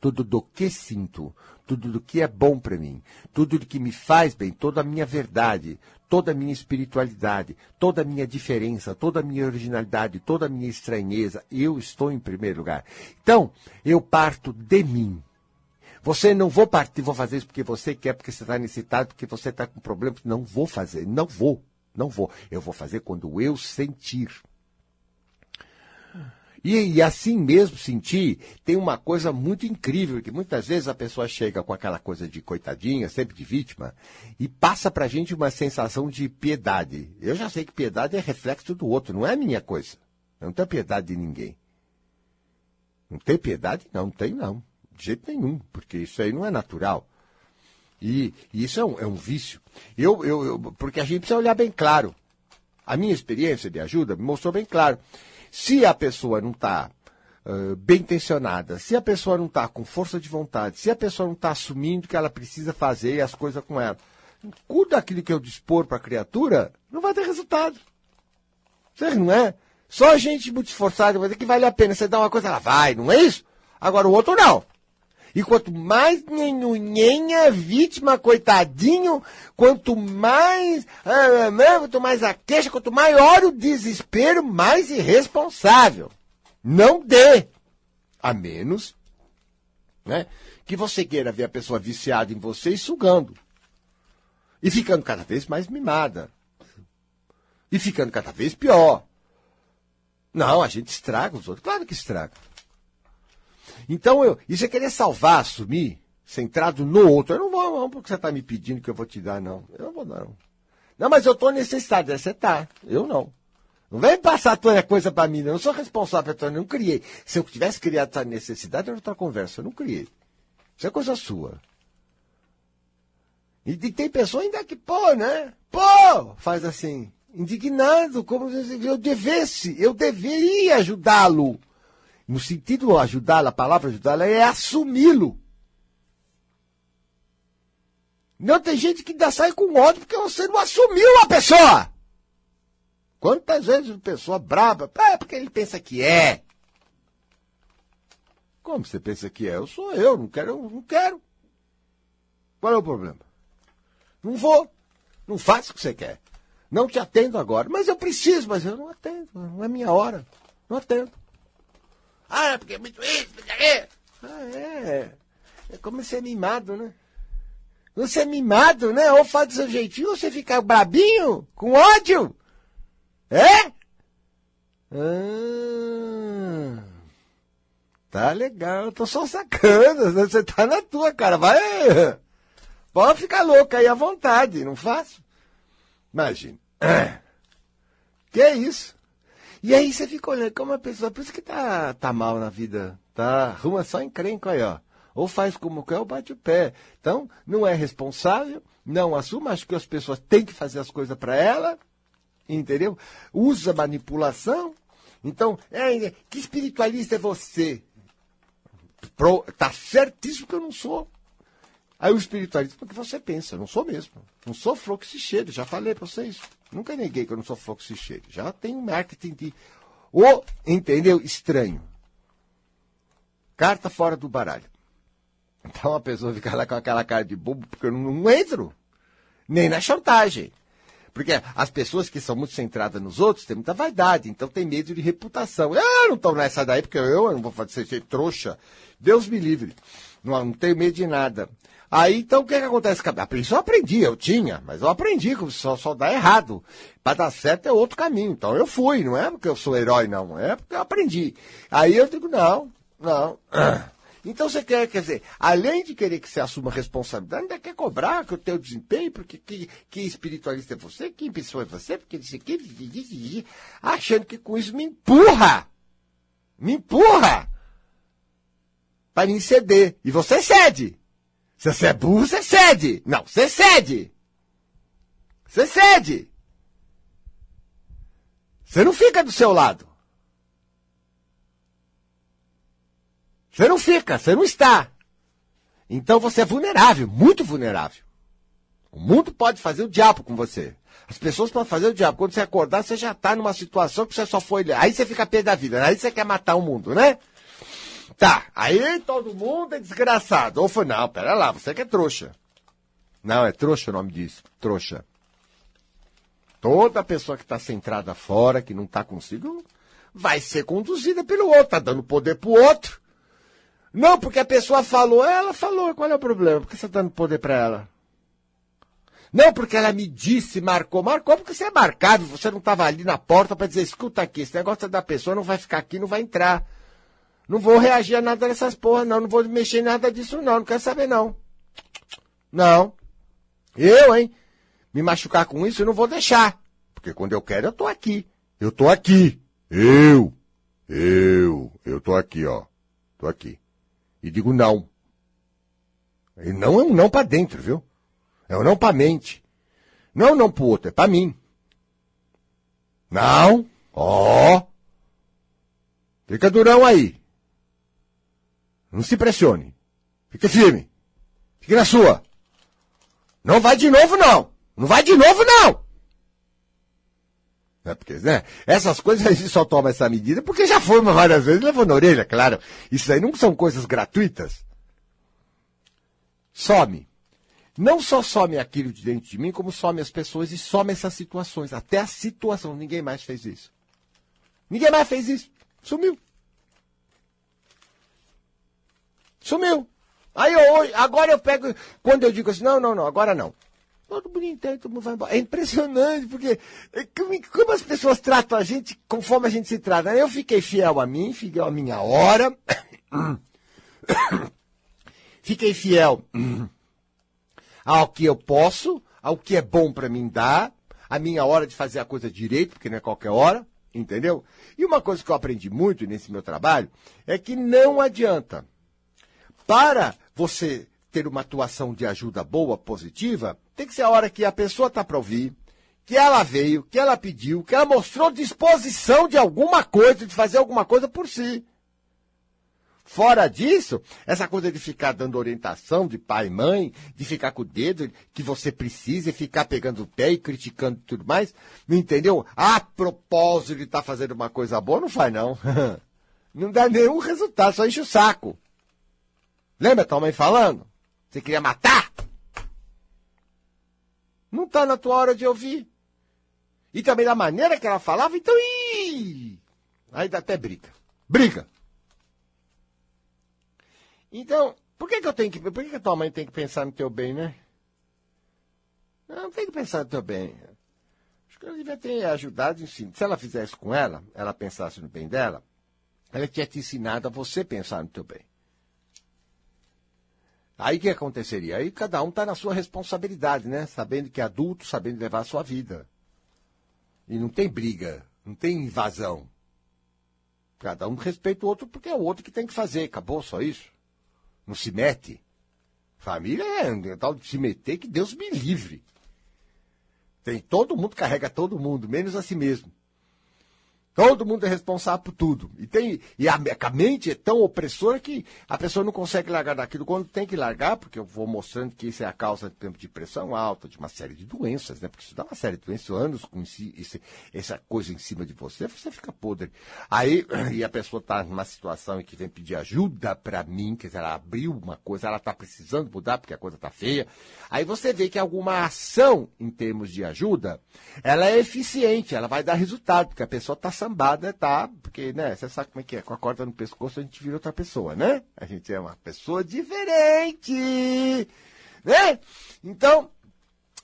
Tudo do que sinto. Tudo do que é bom para mim. Tudo do que me faz bem. Toda a minha verdade. Toda a minha espiritualidade. Toda a minha diferença. Toda a minha originalidade. Toda a minha estranheza. Eu estou em primeiro lugar. Então, eu parto de mim. Você não vou partir, vou fazer isso porque você quer, porque você está necessitado, porque você está com problema. Não vou fazer, não vou, não vou. Eu vou fazer quando eu sentir. E, e, assim mesmo sentir, tem uma coisa muito incrível, que muitas vezes a pessoa chega com aquela coisa de coitadinha, sempre de vítima, e passa pra gente uma sensação de piedade. Eu já sei que piedade é reflexo do outro, não é minha coisa. Eu não tenho piedade de ninguém. Não tem piedade? Não, não tem não. De jeito nenhum, porque isso aí não é natural. E, e isso é um, é um vício. Eu, eu, eu, porque a gente precisa olhar bem claro. A minha experiência de ajuda me mostrou bem claro. Se a pessoa não está uh, bem intencionada, se a pessoa não está com força de vontade, se a pessoa não está assumindo que ela precisa fazer as coisas com ela, cuida daquilo que eu dispor para a criatura, não vai ter resultado. Você não é? Só a gente muito esforçada vai dizer que vale a pena. Você dá uma coisa, ela vai, não é isso? Agora o outro não. E quanto mais nhenhunhenha, vítima, coitadinho, quanto mais, ah, ah, quanto mais a queixa, quanto maior o desespero, mais irresponsável. Não dê. A menos né, que você queira ver a pessoa viciada em você e sugando. E ficando cada vez mais mimada. E ficando cada vez pior. Não, a gente estraga os outros. Claro que estraga. Então, eu, isso é querer salvar, assumir, centrado no outro. Eu não vou, não, porque você está me pedindo que eu vou te dar, não. Eu não vou dar, não. Não, mas eu estou necessitado. Você está. Eu não. Não vem passar a tua coisa para mim, não. Eu não sou responsável pela não criei. Se eu tivesse criado essa necessidade, era outra conversa. Eu não criei. Isso é coisa sua. E, e tem pessoa ainda que, pô, né? Pô! Faz assim, indignado, como se eu devesse, eu deveria ajudá-lo no sentido ajudá-lo, a palavra ajudá-lo é assumi-lo. Não tem gente que ainda sai com ódio porque você não assumiu a pessoa. Quantas vezes a pessoa braba, é porque ele pensa que é. Como você pensa que é? Eu sou eu, não quero, não quero. Qual é o problema? Não vou. Não faço o que você quer. Não te atendo agora. Mas eu preciso, mas eu não atendo. Não é minha hora. Não atendo. Ah, é porque é muito isso, porque Ah, é. É como ser mimado, né? Você é mimado, né? Ou faz do seu jeitinho, ou você fica brabinho, com ódio. É? Ah. Tá legal, eu tô só sacando. Você tá na tua, cara. Vai. Pode ficar louco aí à vontade, não faço. Imagina. Que é isso? E aí você fica olhando como a pessoa, por isso que tá, tá mal na vida. Tá, arruma só encrenco aí, ó. Ou faz como quer ou bate o pé. Então, não é responsável, não assuma, acho que as pessoas têm que fazer as coisas para ela, entendeu? Usa manipulação. Então, é, que espiritualista é você? Pro, tá certíssimo que eu não sou. Aí o espiritualista, porque você pensa, não sou mesmo. Não sou fluxicheiro, já falei para vocês. Nunca neguei que eu não sou fluxicheiro. Já tem marketing de. O, entendeu? Estranho. Carta fora do baralho. Então a pessoa fica lá com aquela cara de bobo, porque eu não, não entro. Nem na chantagem. Porque as pessoas que são muito centradas nos outros têm muita vaidade, então tem medo de reputação. Ah, não estou nessa daí porque eu, eu não vou fazer ser trouxa. Deus me livre. Não, não tenho medo de nada. Aí, então, o que, que acontece? Isso eu aprendi, eu tinha, mas eu aprendi que só, só dá errado. Para dar certo é outro caminho. Então eu fui, não é porque eu sou herói, não. É porque eu aprendi. Aí eu digo, não, não. Então você quer, quer dizer, além de querer que você assuma responsabilidade, ainda quer cobrar que o teu desempenho, porque que, que espiritualista é você, que pessoa é você, porque disse que, achando que com isso me empurra. Me empurra. Para mim ceder. E você cede. Se você é burro, você cede. Não, você cede. Você cede. Você não fica do seu lado. Você não fica, você não está. Então você é vulnerável, muito vulnerável. O mundo pode fazer o diabo com você. As pessoas podem fazer o diabo. Quando você acordar, você já está numa situação que você só foi. Aí você fica pé da vida, né? aí você quer matar o mundo, né? Tá, aí todo mundo é desgraçado. Ou foi, não, pera lá, você que é trouxa. Não, é trouxa o nome disso, trouxa. Toda pessoa que está centrada fora, que não está consigo, vai ser conduzida pelo outro, tá dando poder pro outro. Não, porque a pessoa falou, ela falou, qual é o problema? Por que você está dando poder para ela? Não, porque ela me disse, marcou. Marcou porque você é marcado, você não estava ali na porta para dizer, escuta aqui, esse negócio da pessoa não vai ficar aqui, não vai entrar. Não vou reagir a nada dessas porra, não. Não vou mexer em nada disso, não. Não quero saber, não. Não. Eu, hein? Me machucar com isso, eu não vou deixar. Porque quando eu quero, eu tô aqui. Eu tô aqui. Eu. Eu. Eu tô aqui, ó. Tô aqui e digo não. E não é um não para dentro, viu? É um não para mente. Não é um não para o outro, é para mim. Não. Ó. Oh. Fica durão aí. Não se pressione. Fique firme. Fique na sua. Não vai de novo, não. Não vai de novo, não. Né? Porque, né? Essas coisas a gente só toma essa medida porque já foi várias vezes, levou na orelha, claro. Isso aí não são coisas gratuitas. Some. Não só some aquilo de dentro de mim, como some as pessoas e some essas situações. Até a situação. Ninguém mais fez isso. Ninguém mais fez isso. Sumiu. Sumiu. Aí eu, agora eu pego, quando eu digo assim, não, não, não, agora não todo bonitão, todo mundo vai embora. É impressionante, porque é, como, as pessoas tratam a gente conforme a gente se trata. Eu fiquei fiel a mim, fiquei a minha hora. fiquei fiel ao que eu posso, ao que é bom para mim dar, a minha hora de fazer a coisa direito, porque não é qualquer hora, entendeu? E uma coisa que eu aprendi muito nesse meu trabalho é que não adianta. Para você ter uma atuação de ajuda boa, positiva, tem que ser a hora que a pessoa está para ouvir, que ela veio, que ela pediu, que ela mostrou disposição de alguma coisa, de fazer alguma coisa por si. Fora disso, essa coisa de ficar dando orientação de pai e mãe, de ficar com o dedo que você precisa e ficar pegando o pé e criticando tudo mais, não entendeu? A propósito de estar tá fazendo uma coisa boa, não faz não. Não dá nenhum resultado, só enche o saco. Lembra tua mãe falando? Você queria matar? Não está na tua hora de ouvir. E também da maneira que ela falava, então, ih! Aí dá até briga. Briga! Então, por que, que eu tenho que. Por que, que a tua mãe tem que pensar no teu bem, né? Não, tem que pensar no teu bem. Acho que ela devia ter ajudado si. Se ela fizesse com ela, ela pensasse no bem dela, ela tinha te ensinado a você pensar no teu bem. Aí o que aconteceria? Aí cada um está na sua responsabilidade, né? Sabendo que é adulto, sabendo levar a sua vida. E não tem briga, não tem invasão. Cada um respeita o outro porque é o outro que tem que fazer. Acabou só isso. Não se mete. Família é tal de se meter que Deus me livre. Tem todo mundo carrega todo mundo, menos a si mesmo. Todo mundo é responsável por tudo. E, tem, e a, a, mente é tão opressora que a pessoa não consegue largar daquilo quando tem que largar, porque eu vou mostrando que isso é a causa de tempo de pressão alta, de uma série de doenças, né? Porque isso dá uma série de doenças, anos com esse, essa coisa em cima de você, você fica podre. Aí, e a pessoa está numa situação em que vem pedir ajuda para mim, quer dizer, ela abriu uma coisa, ela está precisando mudar porque a coisa está feia. Aí você vê que alguma ação em termos de ajuda, ela é eficiente, ela vai dar resultado, porque a pessoa está sambada, tá? Porque, né, você sabe como é que é, com a corda no pescoço a gente vira outra pessoa, né? A gente é uma pessoa diferente, né? Então,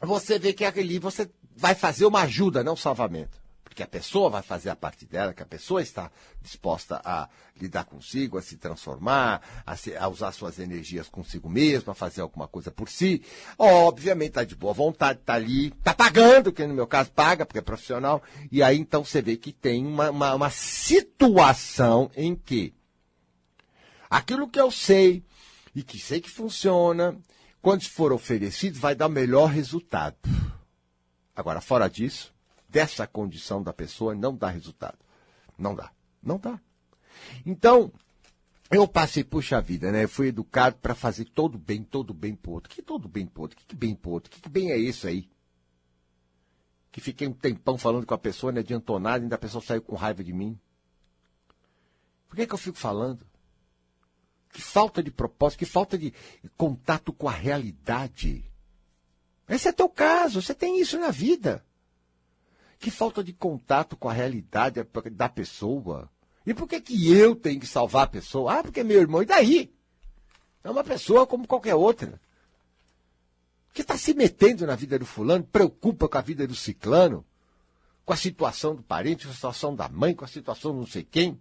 você vê que ali você vai fazer uma ajuda, não salvamento que a pessoa vai fazer a parte dela, que a pessoa está disposta a lidar consigo, a se transformar, a, se, a usar suas energias consigo mesma, a fazer alguma coisa por si. Obviamente está de boa vontade, está ali, está pagando, que no meu caso paga, porque é profissional, e aí então você vê que tem uma, uma, uma situação em que aquilo que eu sei e que sei que funciona, quando for oferecido, vai dar melhor resultado. Agora, fora disso, dessa condição da pessoa não dá resultado. Não dá. Não dá. Então, eu passei, puxa vida, né? Eu fui educado para fazer todo bem, todo bem pro outro. Que todo bem pro outro? Que, que bem pro outro? Que, que bem é isso aí? Que fiquei um tempão falando com a pessoa, não adiantou nada, ainda a pessoa saiu com raiva de mim. Por que, que eu fico falando? Que falta de propósito, que falta de contato com a realidade. Esse é teu caso, você tem isso na vida. Que falta de contato com a realidade da pessoa. E por que, que eu tenho que salvar a pessoa? Ah, porque é meu irmão. E daí? É uma pessoa como qualquer outra. Que está se metendo na vida do fulano, preocupa com a vida do ciclano, com a situação do parente, com a situação da mãe, com a situação de não sei quem.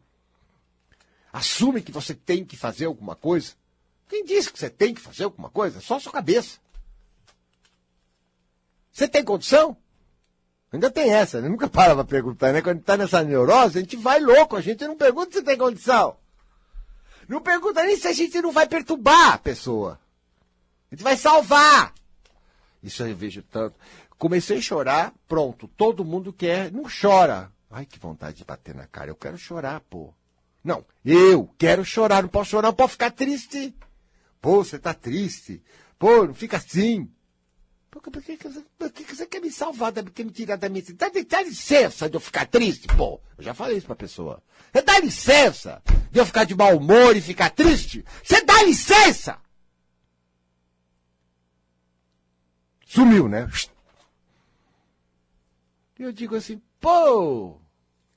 Assume que você tem que fazer alguma coisa. Quem disse que você tem que fazer alguma coisa? Só a sua cabeça. Você tem condição? Ainda tem essa, né? Nunca para pra perguntar, né? Quando tá nessa neurose, a gente vai louco, a gente não pergunta se tem condição. Não pergunta nem se a gente não vai perturbar a pessoa. A gente vai salvar. Isso eu vejo tanto. Comecei a chorar, pronto, todo mundo quer, não chora. Ai, que vontade de bater na cara, eu quero chorar, pô. Não, eu quero chorar, não posso chorar, não posso ficar triste. Pô, você tá triste. Pô, não fica assim. Por que, que, por que, você quer me salvar, quer me tirar da minha dá, dá licença de eu ficar triste, pô. Eu já falei isso pra pessoa. Você dá licença de eu ficar de mau humor e ficar triste? Você dá licença! Sumiu, né? E eu digo assim, pô,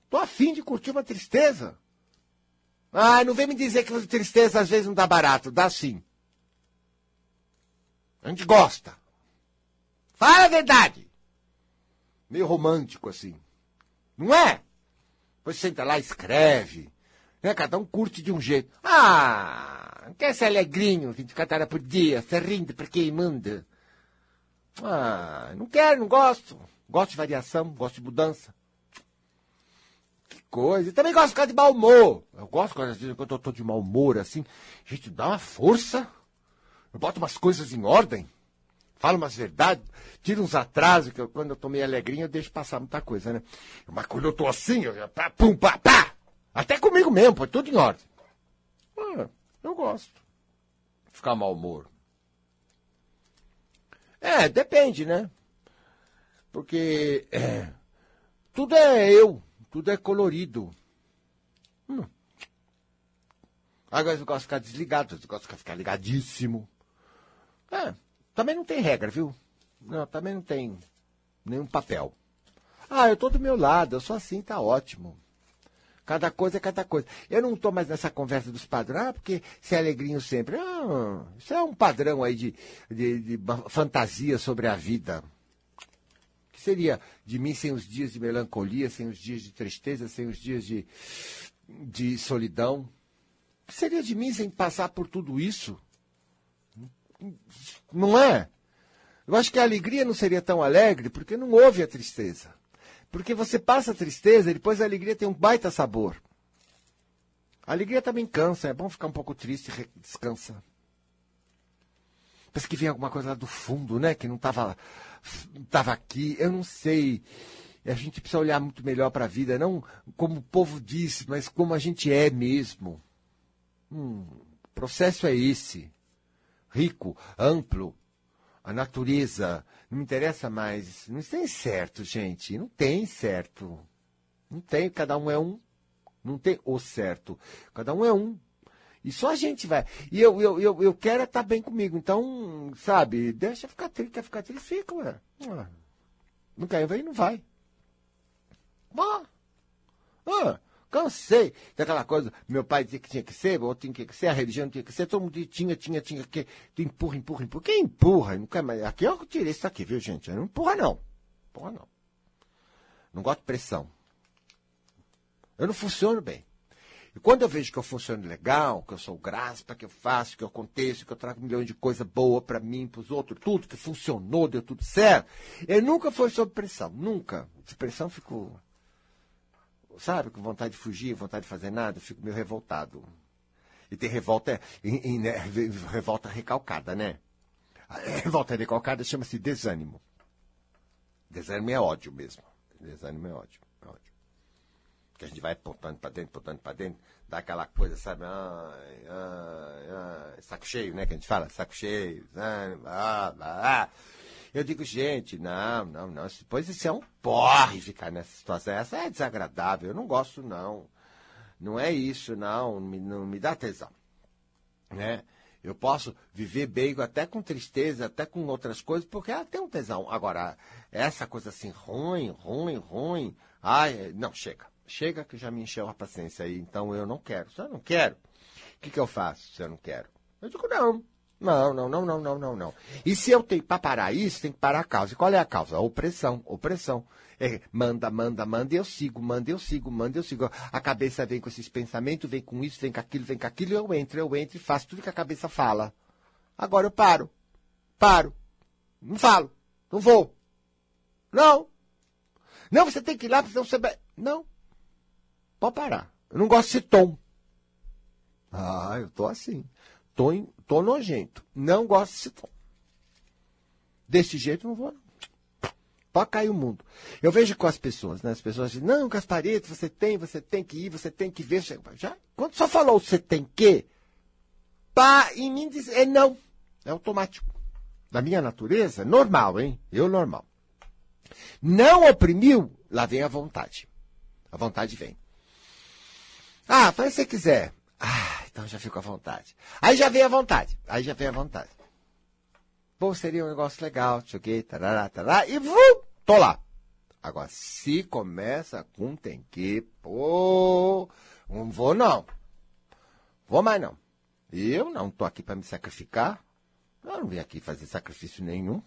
tô afim de curtir uma tristeza. Ah, não vem me dizer que tristeza às vezes não dá barato. Dá sim. A gente gosta. Fala a verdade. Meio romântico assim. Não é? Depois senta lá, escreve. Né? Cada um curte de um jeito. Ah, quer ser alegrinho, 24 horas por dia, você rindo pra quem manda. Ah, não quero, não gosto. Gosto de variação, gosto de mudança. Que coisa. Também gosto de ficar de mau humor. Eu gosto quando, às vezes, quando eu tô de mau humor, assim. Gente, dá uma força. Eu boto umas coisas em ordem fala umas verdades, tira uns atrasos, que eu, quando eu tô meio alegrinho eu deixo passar muita coisa, né? Mas quando eu tô assim, eu pá, pum, pá, pá! Até comigo mesmo, pô, tudo em ordem. Ah, Eu gosto. Ficar mau humor. É, depende, né? Porque é, tudo é eu, tudo é colorido. Hum. Agora eu gosto de ficar desligado, eu gosto de ficar ligadíssimo. É, também não tem regra, viu? Não, também não tem nenhum papel. Ah, eu tô do meu lado, eu sou assim, tá ótimo. Cada coisa é cada coisa. Eu não estou mais nessa conversa dos padrões, ah, porque se é alegrinho sempre. Ah, isso é um padrão aí de, de, de fantasia sobre a vida. Que seria de mim sem os dias de melancolia, sem os dias de tristeza, sem os dias de, de solidão? Que seria de mim sem passar por tudo isso? Não é? Eu acho que a alegria não seria tão alegre porque não houve a tristeza. Porque você passa a tristeza e depois a alegria tem um baita sabor. A alegria também cansa, é bom ficar um pouco triste e descansa. Parece que vem alguma coisa lá do fundo, né? Que não estava tava aqui. Eu não sei. A gente precisa olhar muito melhor para a vida, não como o povo diz, mas como a gente é mesmo. Hum, o processo é esse. Rico, amplo, a natureza, não me interessa mais. Não tem certo, gente. Não tem certo. Não tem, cada um é um. Não tem o certo. Cada um é um. E só a gente vai. E eu, eu, eu, eu quero estar bem comigo. Então, sabe, deixa ficar triste, quer ficar triste, fica, ué. Não quer ver, não vai. Ah. Ah. Cansei daquela coisa, meu pai dizia que tinha que ser, outro tinha que ser, a religião tinha que ser, todo mundo tinha, tinha, tinha que. Empurra, empurra, empurra. Quem empurra? Não quer mais. Aqui eu tirei isso aqui, viu, gente? Não empurra, não. Empurra, não. Não gosto de pressão. Eu não funciono bem. E quando eu vejo que eu funciono legal, que eu sou graça, que eu faço, que eu aconteço, que eu trago milhões de coisa boa para mim, para os outros, tudo que funcionou, deu tudo certo, eu nunca foi sob pressão. Nunca. De pressão fico sabe, com vontade de fugir, vontade de fazer nada, eu fico meio revoltado. E tem revolta, em, em, né, revolta recalcada, né? A revolta recalcada chama-se desânimo. Desânimo é ódio mesmo. Desânimo é ódio. É ódio. Que a gente vai apontando para dentro, apontando para dentro, dá aquela coisa, sabe? Ai, ai, ai, saco cheio, né? Que a gente fala, saco cheio, desânimo, ah, ah. Eu digo, gente, não, não, não. Depois isso é um porre ficar nessa situação. Essa é desagradável. Eu não gosto, não. Não é isso, não. Me, não me dá tesão. Né? Eu posso viver bem até com tristeza, até com outras coisas, porque ela tem um tesão. Agora, essa coisa assim, ruim, ruim, ruim. Ai, não, chega. Chega que já me encheu a paciência aí. Então eu não quero. Se eu não quero, o que, que eu faço se eu não quero? Eu digo, não. Não, não, não, não, não, não, não. E se eu tenho para parar isso, tem que parar a causa. E qual é a causa? A opressão, opressão. É, manda, manda, manda, eu sigo, manda, eu sigo, manda, eu sigo. A cabeça vem com esses pensamentos, vem com isso, vem com aquilo, vem com aquilo, eu entro, eu entro e faço tudo que a cabeça fala. Agora eu paro. Paro. Não falo. Não vou. Não. Não, você tem que ir lá, senão você. Não. Pode parar. Eu não gosto de tom. Ah, eu tô assim. Tô, nojento. Não gosto desse tom. Desse jeito não vou. Pode cair o mundo. Eu vejo com as pessoas, né? As pessoas dizem, não, Gasparito, você tem, você tem que ir, você tem que ver. Já, quando só falou você tem que, pá, em mim diz, é não. É automático. Da minha natureza, normal, hein? Eu normal. Não oprimiu, lá vem a vontade. A vontade vem. Ah, faz o que você quiser. Ah, então já fico à vontade. Aí já vem a vontade. Aí já vem a vontade. Pô, seria um negócio legal, choquei, tarará, tarará, e vum, tô lá. Agora, se começa com tem que, pô, não vou não. Vou mais não. Eu não tô aqui para me sacrificar. Eu não vim aqui fazer sacrifício nenhum.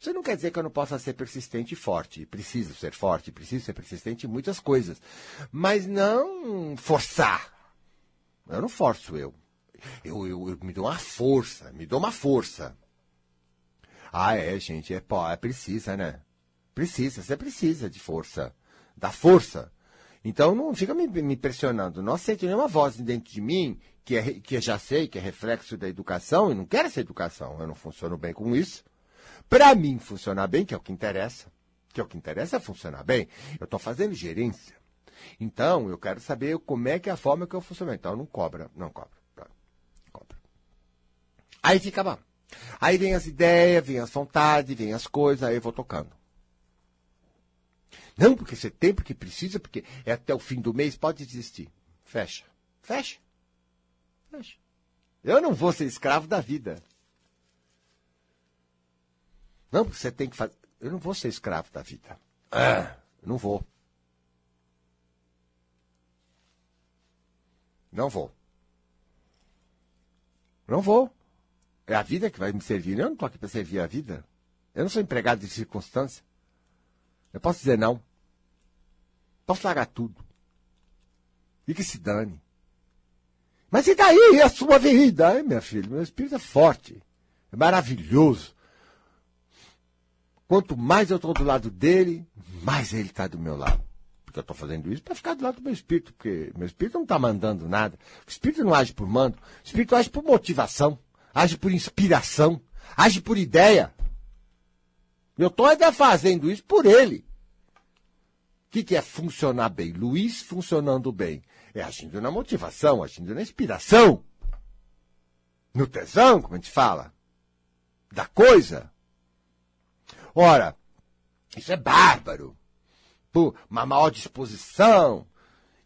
Isso não quer dizer que eu não possa ser persistente e forte. Preciso ser forte, preciso ser persistente em muitas coisas. Mas não forçar. Eu não forço eu. Eu, eu, eu me dou uma força, me dou uma força. Ah, é, gente, é, pô, é precisa, né? Precisa, você precisa de força. Da força. Então não fica me, me pressionando. Não aceito nenhuma voz dentro de mim que, é, que eu já sei que é reflexo da educação e não quero essa educação. Eu não funciono bem com isso. Para mim funcionar bem, que é o que interessa, que é o que interessa é funcionar bem, eu estou fazendo gerência. Então, eu quero saber como é que é a forma que eu funciono. Então, não cobra, não cobra. Aí fica bom. Aí vem as ideias, vem as vontades, vem as coisas, aí eu vou tocando. Não, porque você tem, porque precisa, porque é até o fim do mês, pode desistir. Fecha. Fecha. Fecha. Eu não vou ser escravo da vida. Não, porque você tem que fazer. Eu não vou ser escravo da vida. Ah, não vou. Não vou. Não vou. É a vida que vai me servir. Eu não estou aqui para servir a vida. Eu não sou empregado de circunstância. Eu posso dizer não. Posso largar tudo. E que se dane. Mas e daí a sua vida? Minha filha, meu espírito é forte. É maravilhoso. Quanto mais eu estou do lado dele, mais ele está do meu lado. Porque eu estou fazendo isso para ficar do lado do meu espírito, porque meu espírito não está mandando nada. O espírito não age por mando, o espírito age por motivação, age por inspiração, age por ideia. Eu estou ainda fazendo isso por ele. O que, que é funcionar bem? Luiz funcionando bem. É agindo na motivação, agindo na inspiração. No tesão, como a gente fala. Da coisa. Ora, isso é bárbaro. Uma maior disposição.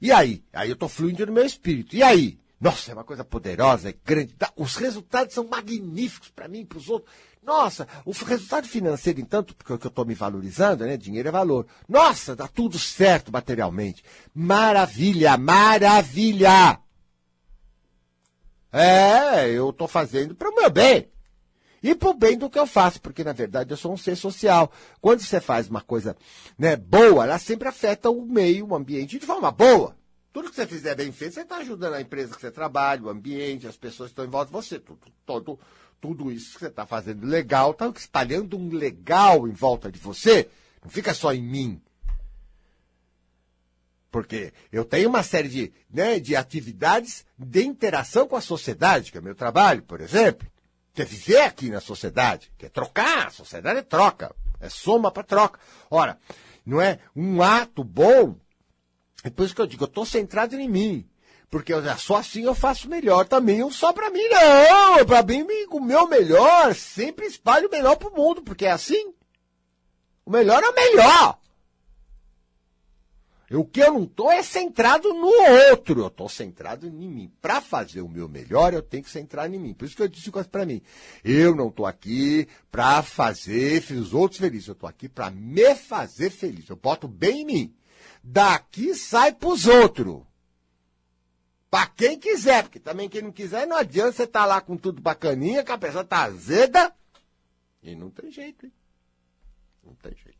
E aí? Aí eu estou fluindo no meu espírito. E aí? Nossa, é uma coisa poderosa, é grande. Os resultados são magníficos para mim para os outros. Nossa, o resultado financeiro, entanto, porque eu estou me valorizando, né? Dinheiro é valor. Nossa, dá tudo certo materialmente. Maravilha, maravilha! É, eu estou fazendo para o meu bem e para o bem do que eu faço, porque na verdade eu sou um ser social. Quando você faz uma coisa né, boa, ela sempre afeta o meio, o ambiente de forma boa. Tudo que você fizer bem feito, você está ajudando a empresa que você trabalha, o ambiente, as pessoas que estão em volta de você. Tudo, todo, tudo isso que você está fazendo legal, está espalhando um legal em volta de você. Não fica só em mim. Porque eu tenho uma série de, né, de atividades de interação com a sociedade, que é meu trabalho, por exemplo quer viver aqui na sociedade, quer trocar, a sociedade é troca, é soma para troca. Ora, não é um ato bom, é por isso que eu digo, eu estou centrado em mim. Porque eu, só assim eu faço melhor também. Eu só para mim, não. Para mim, o meu melhor sempre espalho o melhor para o mundo, porque é assim. O melhor é o melhor. O que eu não estou é centrado no outro, eu estou centrado em mim. Para fazer o meu melhor, eu tenho que centrar em mim. Por isso que eu disse para mim. Eu não estou aqui para fazer os outros felizes, eu estou aqui para me fazer feliz. Eu boto bem em mim. Daqui sai para os outros. Para quem quiser, porque também quem não quiser, não adianta você estar tá lá com tudo bacaninha, que a pessoa tá azeda. E não tem jeito, hein? Não tem jeito.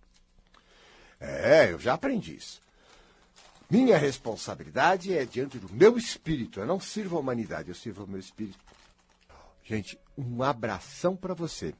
É, eu já aprendi isso. Minha responsabilidade é diante do meu espírito. Eu não sirvo a humanidade, eu sirvo o meu espírito. Gente, um abração para você.